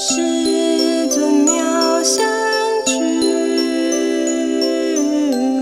师尊妙相智，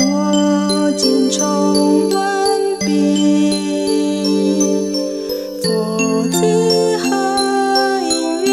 我今重温禀佛子和因缘。